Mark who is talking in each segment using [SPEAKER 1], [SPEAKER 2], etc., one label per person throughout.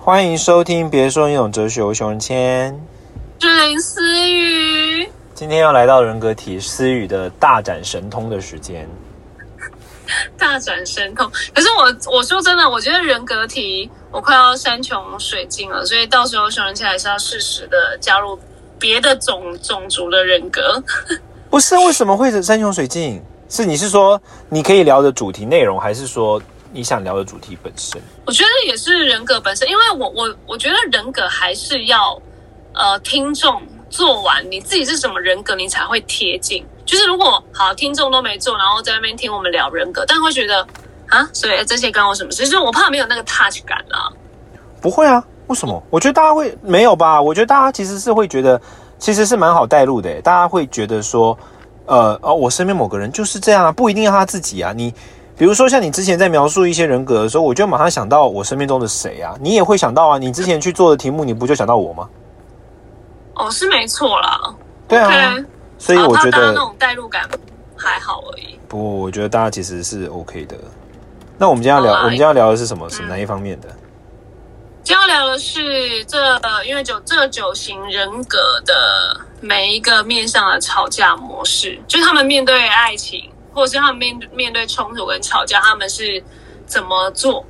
[SPEAKER 1] 欢迎收听《别说你懂哲学》，我熊仁谦。
[SPEAKER 2] 是林思雨，
[SPEAKER 1] 今天要来到人格体思雨的大展神通的时间。
[SPEAKER 2] 大展神通。可是我我说真的，我觉得人格体我快要山穷水尽了，所以到时候熊仁谦还是要适时的加入别的种种族的人格。
[SPEAKER 1] 不是为什么会是山穷水尽？是你是说你可以聊的主题内容，还是说你想聊的主题本身？
[SPEAKER 2] 我觉得也是人格本身，因为我我我觉得人格还是要呃听众做完你自己是什么人格，你才会贴近。就是如果好听众都没做，然后在那边听我们聊人格，但会觉得啊，所以这些关我什么事？就是我怕没有那个 touch 感啊。
[SPEAKER 1] 不会啊，为什么？我觉得大家会没有吧？我觉得大家其实是会觉得，其实是蛮好带入的。大家会觉得说，呃哦，我身边某个人就是这样啊，不一定要他自己啊。你比如说像你之前在描述一些人格的时候，我就马上想到我生命中的谁啊，你也会想到啊。你之前去做的题目，你不就想到我吗？
[SPEAKER 2] 哦，是没错啦。
[SPEAKER 1] 对啊，所以我觉得
[SPEAKER 2] 那种代入感还好而已。
[SPEAKER 1] 不，我觉得大家其实是 OK 的。那我们今天要聊，我们今天要聊的是什么？是哪一方面的？
[SPEAKER 2] 今天要聊的是这，因为九这九型人格的每一个面向的吵架模式，就是他们面对爱情，或者是他们面面对冲突跟吵架，他们是怎么做？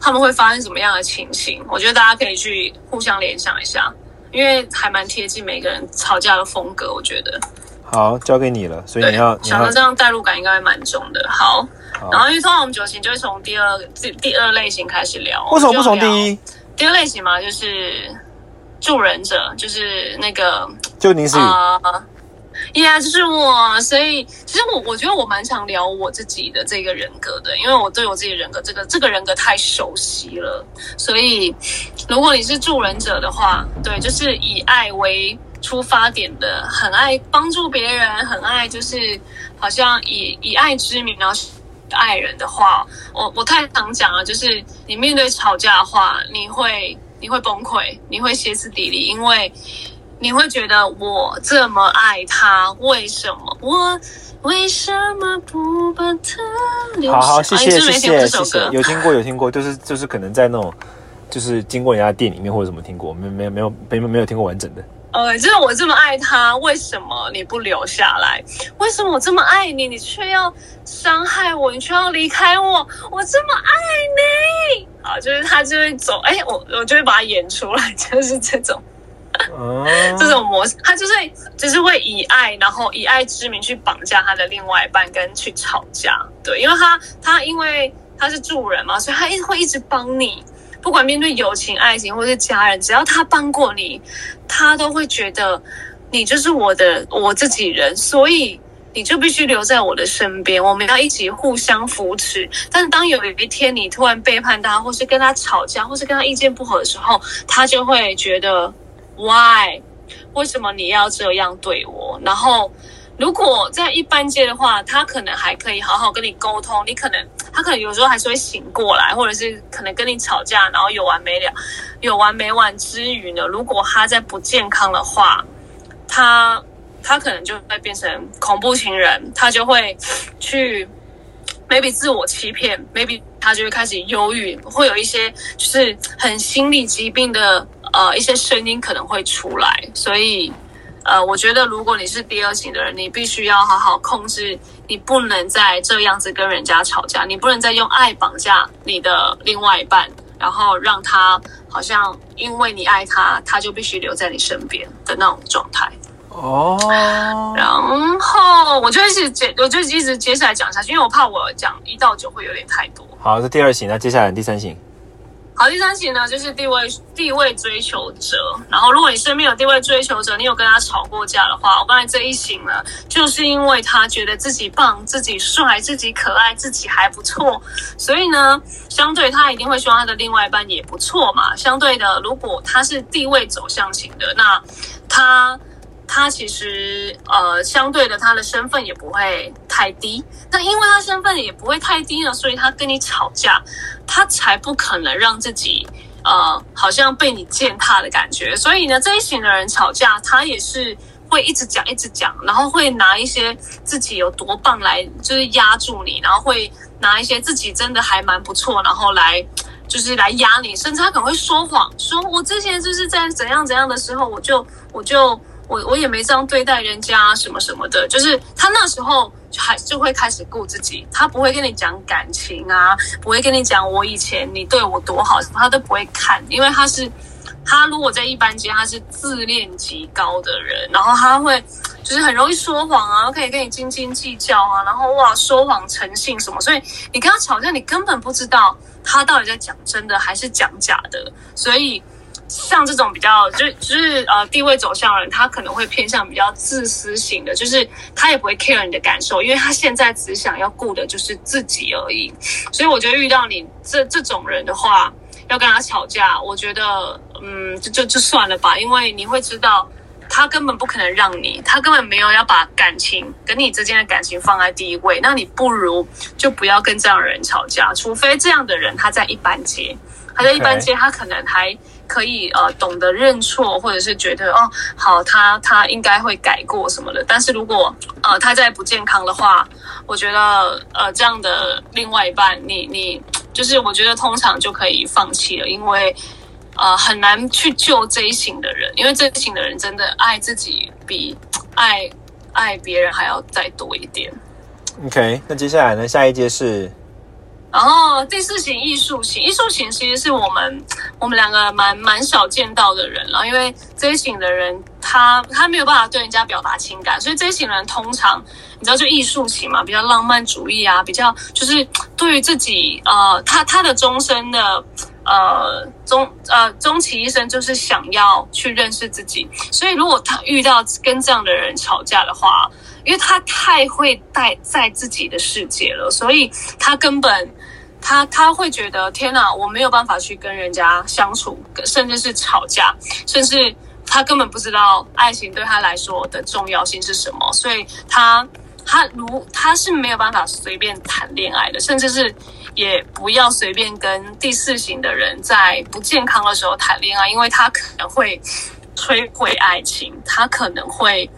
[SPEAKER 2] 他们会发生什么样的情形？我觉得大家可以去互相联想一下。因为还蛮贴近每个人吵架的风格，我觉得。
[SPEAKER 1] 好，交给你了，所以你要
[SPEAKER 2] 想到这样代入感应该会蛮重的。好，然后因为通常我们九型就会从第二第第二类型开始聊。
[SPEAKER 1] 为什么不从第一？
[SPEAKER 2] 第二类型嘛，就是助人者，就是那个
[SPEAKER 1] 就您是。
[SPEAKER 2] 呀，就是我，所以其实我我觉得我蛮常聊我自己的这个人格的，因为我对我自己人格这个这个人格太熟悉了，所以如果你是助人者的话，对，就是以爱为出发点的，很爱帮助别人，很爱就是好像以以爱之名然后爱人的话，我我太常讲了，就是你面对吵架的话，你会你会崩溃，你会歇斯底里，因为。你会觉得我这么爱他，为什么我为什么不把他留
[SPEAKER 1] 下？好好，谢谢谢谢谢谢，有听过有听过，就是就是可能在那种就是经过人家店里面或者什么听过，没没有没有没没有听过完整的。
[SPEAKER 2] 呃，就是我这么爱他，为什么你不留下来？为什么我这么爱你，你却要伤害我，你却要离开我？我这么爱你，啊，就是他就会走，哎，我我就会把它演出来，就是这种。这种模式，他就是就是会以爱，然后以爱之名去绑架他的另外一半，跟去吵架。对，因为他他因为他是助人嘛，所以他一直会一直帮你，不管面对友情、爱情或者是家人，只要他帮过你，他都会觉得你就是我的我自己人，所以你就必须留在我的身边，我们要一起互相扶持。但是当有一天你突然背叛他，或是跟他吵架，或是跟他意见不合的时候，他就会觉得。Why？为什么你要这样对我？然后，如果在一般界的话，他可能还可以好好跟你沟通。你可能他可能有时候还是会醒过来，或者是可能跟你吵架，然后有完没了，有完没完之余呢？如果他在不健康的话，他他可能就会变成恐怖情人，他就会去 maybe 自我欺骗，maybe 他就会开始忧郁，会有一些就是很心理疾病的。呃，一些声音可能会出来，所以，呃，我觉得如果你是第二型的人，你必须要好好控制，你不能再这样子跟人家吵架，你不能再用爱绑架你的另外一半，然后让他好像因为你爱他，他就必须留在你身边的那种状态。哦，然后我就一直接，我就一直接下来讲下去，因为我怕我讲一到九会有点太多。
[SPEAKER 1] 好，这第二型，那接下来第三型。
[SPEAKER 2] 好，第三型呢，就是地位地位追求者。然后，如果你身边有地位追求者，你有跟他吵过架的话，我刚才这一型呢，就是因为他觉得自己棒、自己帅、自己可爱、自己还不错，所以呢，相对他一定会希望他的另外一半也不错嘛。相对的，如果他是地位走向型的，那他。他其实呃，相对的，他的身份也不会太低。那因为他身份也不会太低呢，所以他跟你吵架，他才不可能让自己呃，好像被你践踏的感觉。所以呢，这一型的人吵架，他也是会一直讲，一直讲，然后会拿一些自己有多棒来，就是压住你，然后会拿一些自己真的还蛮不错，然后来就是来压你，甚至他可能会说谎，说我之前就是在怎样怎样的时候，我就我就我我也没这样对待人家什么什么的，就是他那时候就还就会开始顾自己，他不会跟你讲感情啊，不会跟你讲我以前你对我多好什么，他都不会看，因为他是。他如果在一般间，他是自恋极高的人，然后他会就是很容易说谎啊，可以跟你斤斤计较啊，然后哇说谎诚信什么，所以你跟他吵架，你根本不知道他到底在讲真的还是讲假的。所以像这种比较就就是呃地位走向的人，他可能会偏向比较自私型的，就是他也不会 care 你的感受，因为他现在只想要顾的就是自己而已。所以我觉得遇到你这这种人的话。要跟他吵架，我觉得，嗯，就就就算了吧，因为你会知道，他根本不可能让你，他根本没有要把感情跟你之间的感情放在第一位，那你不如就不要跟这样的人吵架，除非这样的人他在一般街，他在一般街，他可能还可以呃懂得认错，或者是觉得哦好，他他应该会改过什么的，但是如果呃他在不健康的话，我觉得呃这样的另外一半，你你。就是我觉得通常就可以放弃了，因为呃很难去救这一型的人，因为这一型的人真的爱自己比爱爱别人还要再多一点。
[SPEAKER 1] OK，那接下来呢？下一届是。
[SPEAKER 2] 然后第四型艺术型，艺术型其实是我们我们两个蛮蛮少见到的人了，因为这一型的人他他没有办法对人家表达情感，所以这一型人通常你知道就艺术型嘛，比较浪漫主义啊，比较就是对于自己呃他他的终身的呃终呃终其一生就是想要去认识自己，所以如果他遇到跟这样的人吵架的话。因为他太会待在自己的世界了，所以他根本他他会觉得天哪，我没有办法去跟人家相处，甚至是吵架，甚至他根本不知道爱情对他来说的重要性是什么，所以他他如他是没有办法随便谈恋爱的，甚至是也不要随便跟第四型的人在不健康的时候谈恋爱，因为他可能会摧毁爱情，他可能会。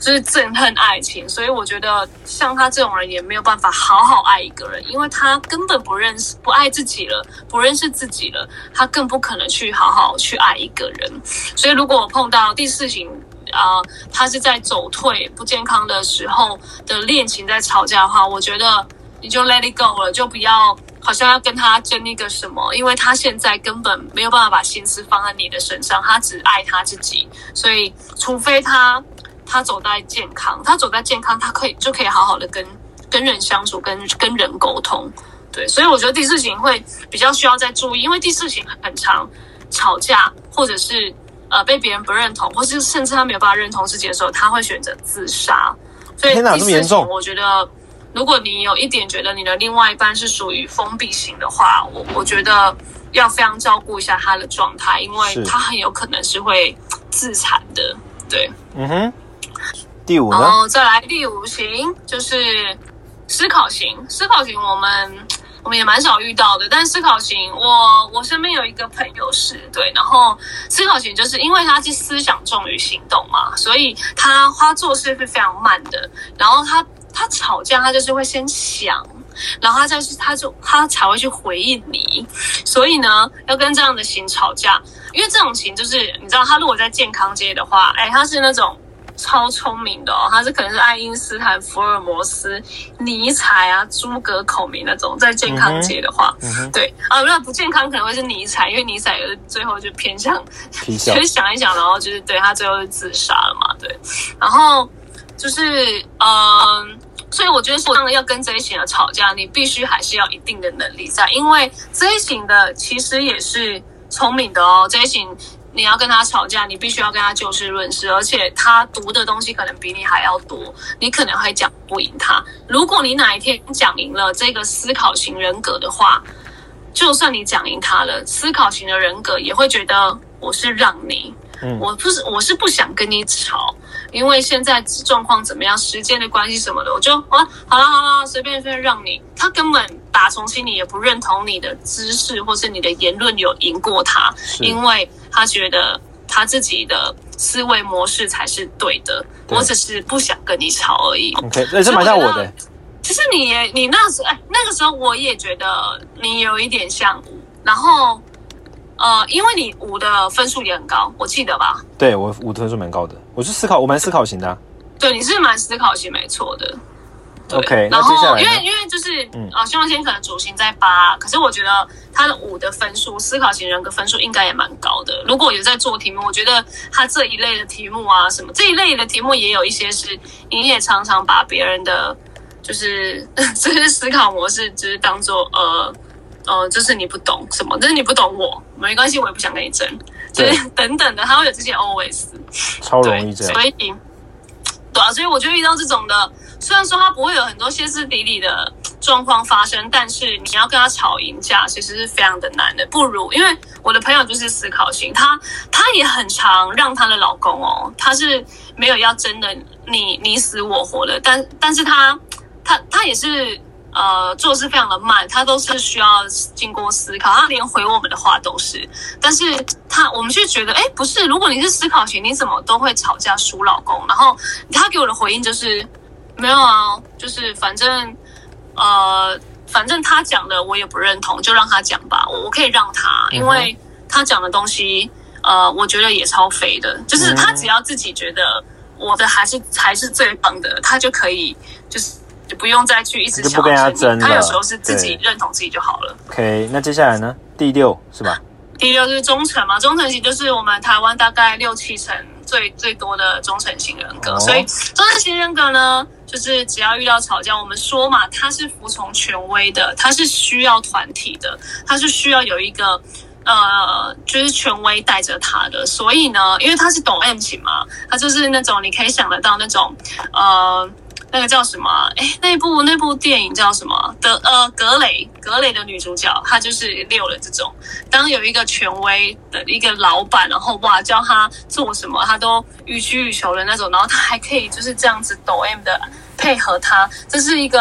[SPEAKER 2] 就是憎恨爱情，所以我觉得像他这种人也没有办法好好爱一个人，因为他根本不认识、不爱自己了，不认识自己了，他更不可能去好好去爱一个人。所以如果我碰到第四型啊，他是在走退、不健康的时候的恋情在吵架的话，我觉得你就 let it go 了，就不要好像要跟他争一个什么，因为他现在根本没有办法把心思放在你的身上，他只爱他自己，所以除非他。他走在健康，他走在健康，他可以就可以好好的跟跟人相处，跟跟人沟通，对，所以我觉得第四型会比较需要再注意，因为第四型很常吵架，或者是呃被别人不认同，或是甚至他没有办法认同自己的时候，他会选择自杀。所以第四型，我觉得如果你有一点觉得你的另外一半是属于封闭型的话，我我觉得要非常照顾一下他的状态，因为他很有可能是会自残的。对，
[SPEAKER 1] 嗯哼。第五，
[SPEAKER 2] 然后再来第五型就是思考型。思考型我们我们也蛮少遇到的，但思考型，我我身边有一个朋友是对，然后思考型就是因为他是思想重于行动嘛，所以他他做事是非常慢的，然后他他吵架他就是会先想，然后他再去他就他才会去回应你，所以呢，要跟这样的型吵架，因为这种型就是你知道，他如果在健康街的话，哎，他是那种。超聪明的哦，他是可能是爱因斯坦、福尔摩斯、尼采啊、诸葛孔明那种，在健康界的话，对。啊，那不健康可能会是尼采，因为尼采最后就偏向，
[SPEAKER 1] 就
[SPEAKER 2] 是想一想，然后就是对他最后是自杀了嘛，对，然后就是嗯，所以我觉得说，要跟这一型的吵架，你必须还是要一定的能力在，因为这一型的其实也是聪明的哦，这一型。你要跟他吵架，你必须要跟他就事论事，而且他读的东西可能比你还要多，你可能会讲不赢他。如果你哪一天讲赢了这个思考型人格的话，就算你讲赢他了，思考型的人格也会觉得我是让你，我不是我是不想跟你吵。因为现在状况怎么样，时间的关系什么的，我就啊，好了好了，随便随便让你。他根本打从心里也不认同你的知识或是你的言论有赢过他，因为他觉得他自己的思维模式才是对的。我只是不想跟你吵而已。
[SPEAKER 1] OK，那是蛮像我的。
[SPEAKER 2] 其实你也你那时哎，那个时候我也觉得你有一点像然后呃，因为你五的分数也很高，我记得吧？
[SPEAKER 1] 对我五的分数蛮高的，我是思考，我蛮思考型的啊、
[SPEAKER 2] 对，你是蛮思考型，没错的。
[SPEAKER 1] OK，
[SPEAKER 2] 然后因为因为就是
[SPEAKER 1] 嗯
[SPEAKER 2] 啊，希望先可能主星在八，可是我觉得他的五的分数，思考型人格分数应该也蛮高的。如果有在做题目，我觉得他这一类的题目啊，什么这一类的题目也有一些是，你也常常把别人的就是 就是思考模式，就是当做呃呃，就是你不懂什么，就是你不懂我，没关系，我也不想跟你争，就是 等等的，他会有这些 always。
[SPEAKER 1] 超容
[SPEAKER 2] 对，
[SPEAKER 1] 易这样
[SPEAKER 2] 所。以对啊，所以我就遇到这种的，虽然说他不会有很多歇斯底里的状况发生，但是你要跟他吵赢架，其实是非常的难的。不如，因为我的朋友就是思考型，她她也很常让她的老公哦，她是没有要真的你你死我活的，但但是她她她也是。呃，做事非常的慢，他都是需要经过思考，他连回我们的话都是。但是他我们就觉得，哎，不是，如果你是思考型，你怎么都会吵架输老公？然后他给我的回应就是，没有啊，就是反正呃，反正他讲的我也不认同，就让他讲吧，我我可以让他，因为他讲的东西，呃，我觉得也超肥的，就是他只要自己觉得我的还是还是最棒的，他就可以就是。就不用再去一直
[SPEAKER 1] 就不跟他争了
[SPEAKER 2] 他有时候是自己认同自己就好了。
[SPEAKER 1] OK，那接下来呢？第六是吧？
[SPEAKER 2] 第六就是忠诚嘛，忠诚型就是我们台湾大概六七成最最多的忠诚型人格，
[SPEAKER 1] 哦
[SPEAKER 2] 所以忠诚型人格呢，就是只要遇到吵架，我们说嘛，他是服从权威的，他是需要团体的，他是需要有一个。呃，就是权威带着他的，所以呢，因为他是懂 M 情嘛，他就是那种你可以想得到那种，呃，那个叫什么？哎，那部那部电影叫什么？德呃格雷格雷的女主角，她就是六的这种。当有一个权威的一个老板，然后哇叫他做什么，他都予取予求的那种，然后他还可以就是这样子抖 M 的配合他，这是一个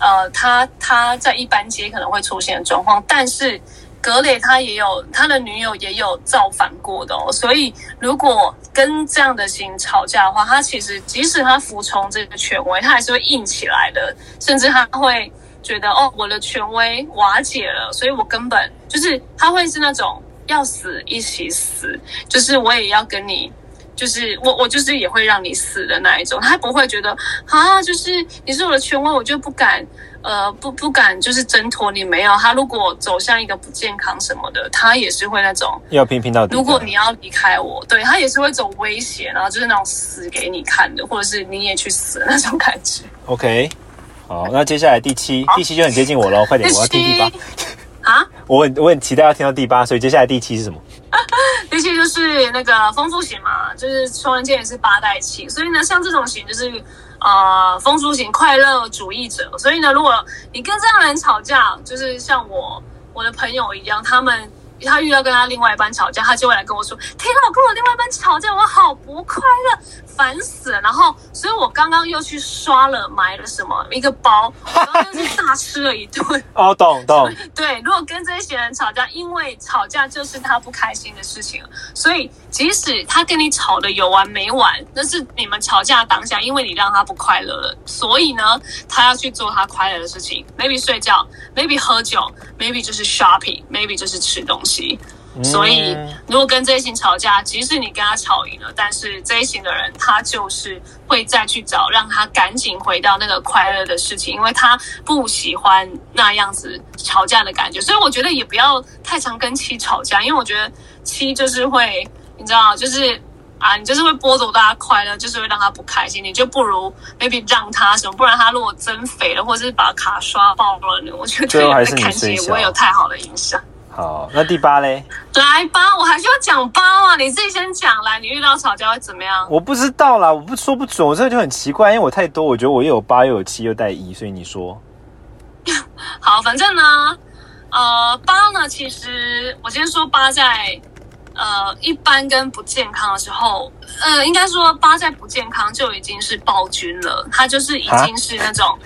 [SPEAKER 2] 呃，他他在一般街可能会出现的状况，但是。格雷他也有他的女友也有造反过的哦，所以如果跟这样的型吵架的话，他其实即使他服从这个权威，他还是会硬起来的，甚至他会觉得哦，我的权威瓦解了，所以我根本就是他会是那种要死一起死，就是我也要跟你。就是我，我就是也会让你死的那一种，他不会觉得啊，就是你是我的权威，我就不敢，呃，不不敢，就是挣脱你。没有，他如果走向一个不健康什么的，他也是会那种，
[SPEAKER 1] 要拼拼到底。
[SPEAKER 2] 如果你要离开我，对他也是会走威胁，然后就是那种死给你看的，或者是你也去死的那种感觉。
[SPEAKER 1] OK，好，那接下来第七，第七就很接近我喽，快点，我要听第八。
[SPEAKER 2] 啊，
[SPEAKER 1] 我很我很期待要听到第八，所以接下来第七是什么？
[SPEAKER 2] 第七就是那个丰富型嘛，就是双人间也是八代气，所以呢，像这种型就是呃丰富型快乐主义者。所以呢，如果你跟这样的人吵架，就是像我我的朋友一样，他们他遇到跟他另外一半吵架，他就会来跟我说：“天啊，我跟我另外一半吵架，我好不快乐，烦死了。”然后，所以我刚刚又去刷了买了什么一个包，然后又去大吃了一顿。
[SPEAKER 1] 哦，懂懂，
[SPEAKER 2] 对，如果跟这些人吵架，因为吵架就是他不开心的事情，所以即使他跟你吵的有完没完，那是你们吵架当下，因为你让他不快乐了，所以呢，他要去做他快乐的事情，maybe 睡觉，maybe 喝酒，maybe 就是 shopping，maybe 就是吃东西。所以，如果跟这一型吵架，即使你跟他吵赢了，但是这一型的人他就是会再去找让他赶紧回到那个快乐的事情，因为他不喜欢那样子吵架的感觉。所以我觉得也不要太常跟七吵架，因为我觉得七就是会，你知道，就是。啊，你就是会剥夺大家快乐，就是会让他不开心，你就不如 maybe 让他什么，不然他如果增肥了，或者是把卡刷爆了呢，我觉得对感情也不会有太好的影响。
[SPEAKER 1] 好，那第八嘞？
[SPEAKER 2] 来八，我还是要讲八啊，你自己先讲来，你遇到吵架会怎么样？
[SPEAKER 1] 我不知道啦，我不说不准，我这个就很奇怪，因为我太多，我觉得我又有八又有七又带一，所以你说
[SPEAKER 2] 好，反正呢，呃，八呢，其实我先说八在呃一般跟不健康的时候，呃，应该说八在不健康就已经是暴君了，他就是已经是那种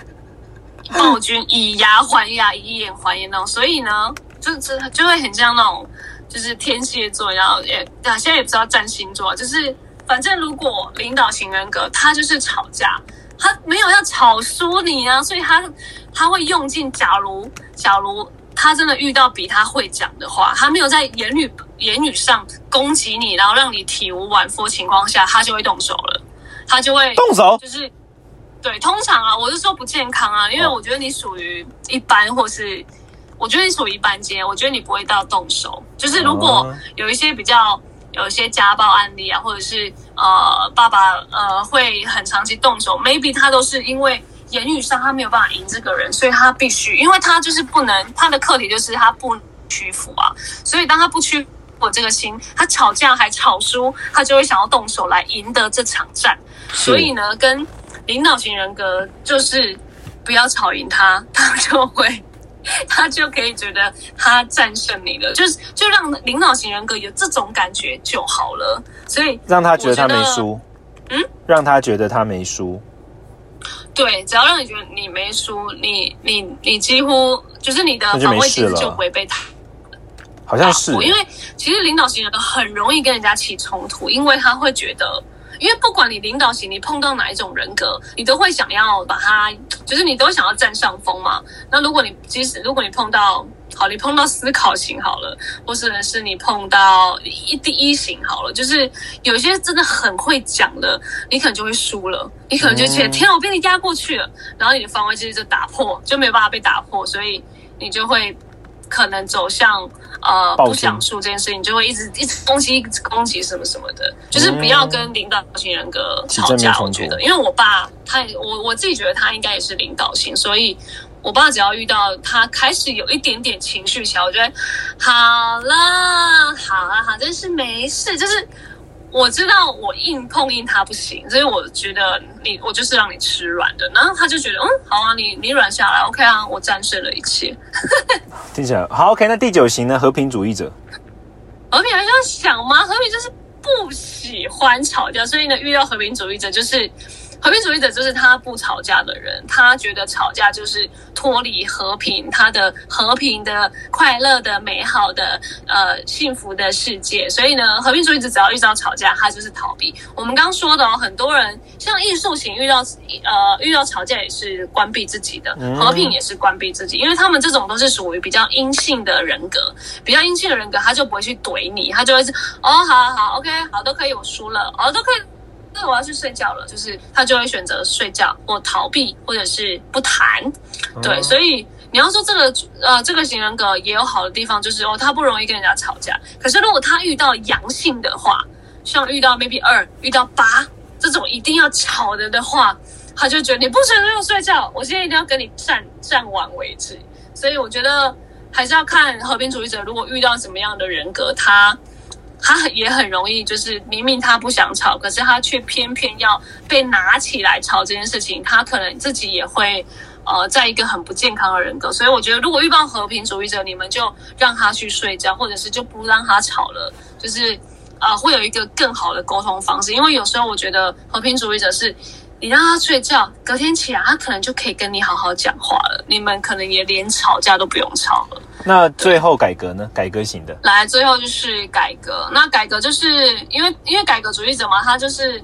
[SPEAKER 2] 暴君，以牙还牙，以眼还眼那种，所以呢，就就就会很像那种就是天蝎座，然后也啊，现在也不知道占星座，就是反正如果领导型人格，他就是吵架。他没有要吵输你啊，所以他他会用尽，假如假如他他真的遇到比他会讲的话，他没有在言语言语上攻击你，然后让你体无完肤情况下，他就会动手了，他就会
[SPEAKER 1] 动手，
[SPEAKER 2] 就是对，通常啊，我是说不健康啊，因为我觉得你属于一般，或是我觉得你属于一般间，我觉得你不会到动手，就是如果有一些比较有一些家暴案例啊，或者是呃爸爸呃会很长期动手，maybe 他都是因为。言语上他没有办法赢这个人，所以他必须，因为他就是不能，他的课题就是他不屈服啊。所以当他不屈服这个心，他吵架还吵输，他就会想要动手来赢得这场战。所以呢，跟领导型人格就是不要吵赢他，他就会，他就可以觉得他战胜你了，就是就让领导型人格有这种感觉就好了。所以
[SPEAKER 1] 让他觉得他没输，嗯，让他觉得他没输。
[SPEAKER 2] 对，只要让你觉得你没输，你你你几乎就是你的防卫机制就不会被他，
[SPEAKER 1] 好像是，
[SPEAKER 2] 因为其实领导型人很容易跟人家起冲突，因为他会觉得。因为不管你领导型，你碰到哪一种人格，你都会想要把他，就是你都想要占上风嘛。那如果你即使如果你碰到好，你碰到思考型好了，或者是你碰到一第一型好了，就是有些真的很会讲的，你可能就会输了，你可能就觉得天，我被你压过去了，然后你的防卫机制就打破，就没有办法被打破，所以你就会。可能走向呃不讲述这件事情，就会一直一直攻击一直攻击什么什么的，就是不要跟领导型人格吵架。我觉得，因为我爸他我我自己觉得他应该也是领导型，所以我爸只要遇到他开始有一点点情绪起来，我觉得好了好了好，真是没事，就是。我知道我硬碰硬他不行，所以我觉得你我就是让你吃软的，然后他就觉得嗯好啊，你你软下来，OK 啊，我战胜了一切。
[SPEAKER 1] 听起来 好 OK。那第九型呢？和平主义者。
[SPEAKER 2] 和平还要想吗？和平就是不喜欢吵架，所以呢，遇到和平主义者就是。和平主义者就是他不吵架的人，他觉得吵架就是脱离和平，他的和平的、快乐的、美好的、呃幸福的世界。所以呢，和平主义者只要遇到吵架，他就是逃避。我们刚说的哦，很多人像艺术型遇到呃遇到吵架也是关闭自己的，和平也是关闭自己，因为他们这种都是属于比较阴性的人格，比较阴性的人格，他就不会去怼你，他就会是哦，好好好，OK，好都可以，我输了，哦都可以。我要去睡觉了，就是他就会选择睡觉或逃避，或者是不谈。对，所以你要说这个呃，这个型人格也有好的地方，就是哦，他不容易跟人家吵架。可是如果他遇到阳性的话，像遇到 maybe 二、遇到八这种一定要吵的的话，他就觉得你不准让我睡觉，我现在一定要跟你战战完为止。所以我觉得还是要看和平主义者，如果遇到什么样的人格，他。他也很容易，就是明明他不想吵，可是他却偏偏要被拿起来吵这件事情。他可能自己也会，呃，在一个很不健康的人格。所以我觉得，如果遇到和平主义者，你们就让他去睡觉，或者是就不让他吵了，就是呃，会有一个更好的沟通方式。因为有时候我觉得和平主义者是。你让他睡觉，隔天起来，他可能就可以跟你好好讲话了。你们可能也连吵架都不用吵了。
[SPEAKER 1] 那最后改革呢？改革型的
[SPEAKER 2] 来，最后就是改革。那改革就是因为因为改革主义者嘛，他就是，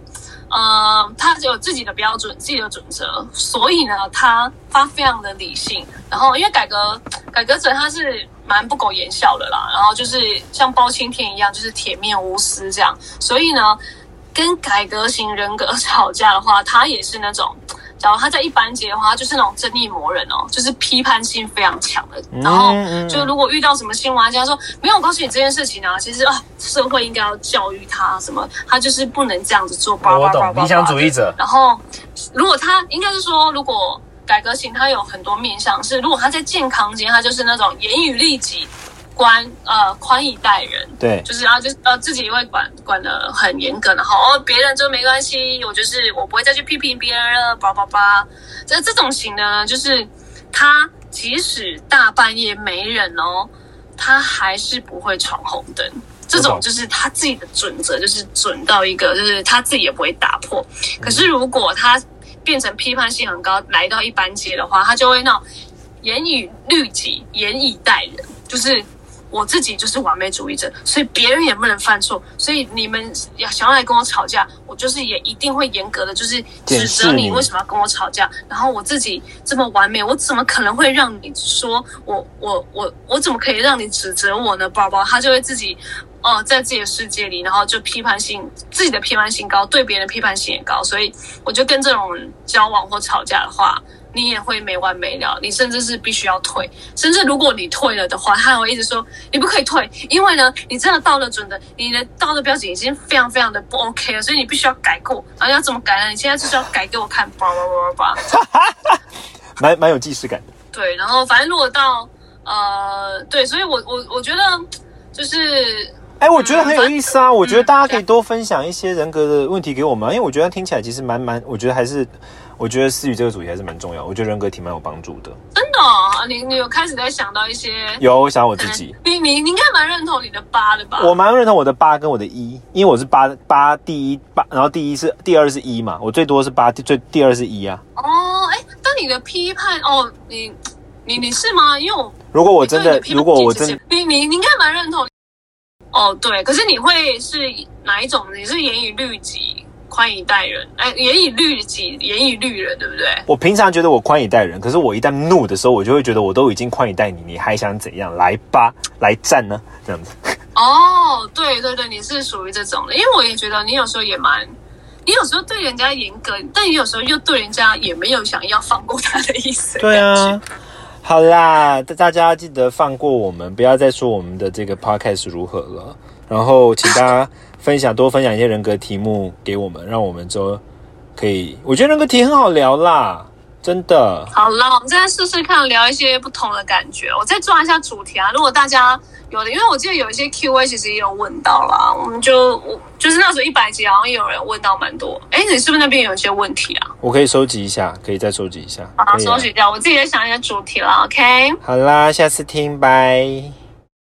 [SPEAKER 2] 呃，他有自己的标准、自己的准则，所以呢，他他非常的理性。然后因为改革改革者他是蛮不苟言笑的啦，然后就是像包青天一样，就是铁面无私这样。所以呢。跟改革型人格 吵架的话，他也是那种，假如他在一般级的话，就是那种正义魔人哦，就是批判性非常强的。然后，就如果遇到什么新玩，家说没有，我告诉你这件事情啊，其实啊，社会应该要教育他什么，他就是不能这样子做。
[SPEAKER 1] 我懂，理想主义者。
[SPEAKER 2] 然后，如果他应该是说，如果改革型，他有很多面向，是如果他在健康间，他就是那种严于律己。宽呃宽以待人，
[SPEAKER 1] 对，
[SPEAKER 2] 就是啊，就是呃自己会管管的很严格，然后哦别人就没关系，我就是我不会再去批评别人了，叭叭叭。这这种型呢，就是他即使大半夜没人哦，他还是不会闯红灯。这种就是他自己的准则，就是准到一个，就是他自己也不会打破。可是如果他变成批判性很高，来到一般街的话，他就会那种严以律己，严以待人，就是。我自己就是完美主义者，所以别人也不能犯错。所以你们要想要来跟我吵架，我就是也一定会严格的，就是指责你为什么要跟我吵架。然后我自己这么完美，我怎么可能会让你说我我我我怎么可以让你指责我呢？宝宝他就会自己。哦，在自己的世界里，然后就批判性，自己的批判性高，对别人的批判性也高，所以我就跟这种人交往或吵架的话，你也会没完没了，你甚至是必须要退，甚至如果你退了的话，他还会一直说你不可以退，因为呢，你真的到了准的，你的到的标准已经非常非常的不 OK 了，所以你必须要改过，然后要怎么改呢？你现在就是要改给我看，叭叭叭叭叭，
[SPEAKER 1] 蛮蛮有既视感的。
[SPEAKER 2] 对，然后反正如果到呃，对，所以我我我觉得就是。
[SPEAKER 1] 哎，我觉得很有意思啊！我觉得大家可以多分享一些人格的问题给我们，因为我觉得听起来其实蛮蛮，我觉得还是，我觉得思雨这个主题还是蛮重要。我觉得人格挺蛮有帮助的。
[SPEAKER 2] 真的，你你有开始在想到一些？
[SPEAKER 1] 有，我想我自己。
[SPEAKER 2] 你你你应该蛮认同你的八的吧？
[SPEAKER 1] 我蛮认同我的八跟我的一，因为我是八八第一八，然后第一是第二是一嘛，我最多是八，最第二是一啊。
[SPEAKER 2] 哦，哎，但你的批判哦，你你你是吗？因为我
[SPEAKER 1] 如果我真的，如果我真，
[SPEAKER 2] 你你你应该蛮认同。哦，对，可是你会是哪一种？你是严以律己、宽以待人？哎，严以律己、严以律人，对不对？
[SPEAKER 1] 我平常觉得我宽以待人，可是我一旦怒的时候，我就会觉得我都已经宽以待你，你还想怎样？来吧，来战呢？这样子。
[SPEAKER 2] 哦，对对对，你是属于这种的，因为我也觉得你有时候也蛮，你有时候对人家严格，但你有时候又对人家也没有想要放过他的意思。
[SPEAKER 1] 对啊。好啦，大家记得放过我们，不要再说我们的这个 podcast 如何了。然后，请大家分享多分享一些人格题目给我们，让我们就可以。我觉得人格题很好聊啦，真的。
[SPEAKER 2] 好啦，我们再试试看，聊一些不同的感觉。我再抓一下主题啊，如果大家。有的，因为我记得有一些 Q&A 其实也有问到啦，我们就我就是那时候一百集好像也有人问到蛮多。哎，你是不是那边有一些问题啊？
[SPEAKER 1] 我可以收集一下，可以再收集一下。
[SPEAKER 2] 好，收集掉，我自己也想一些主题了。OK，
[SPEAKER 1] 好啦，下次听，拜。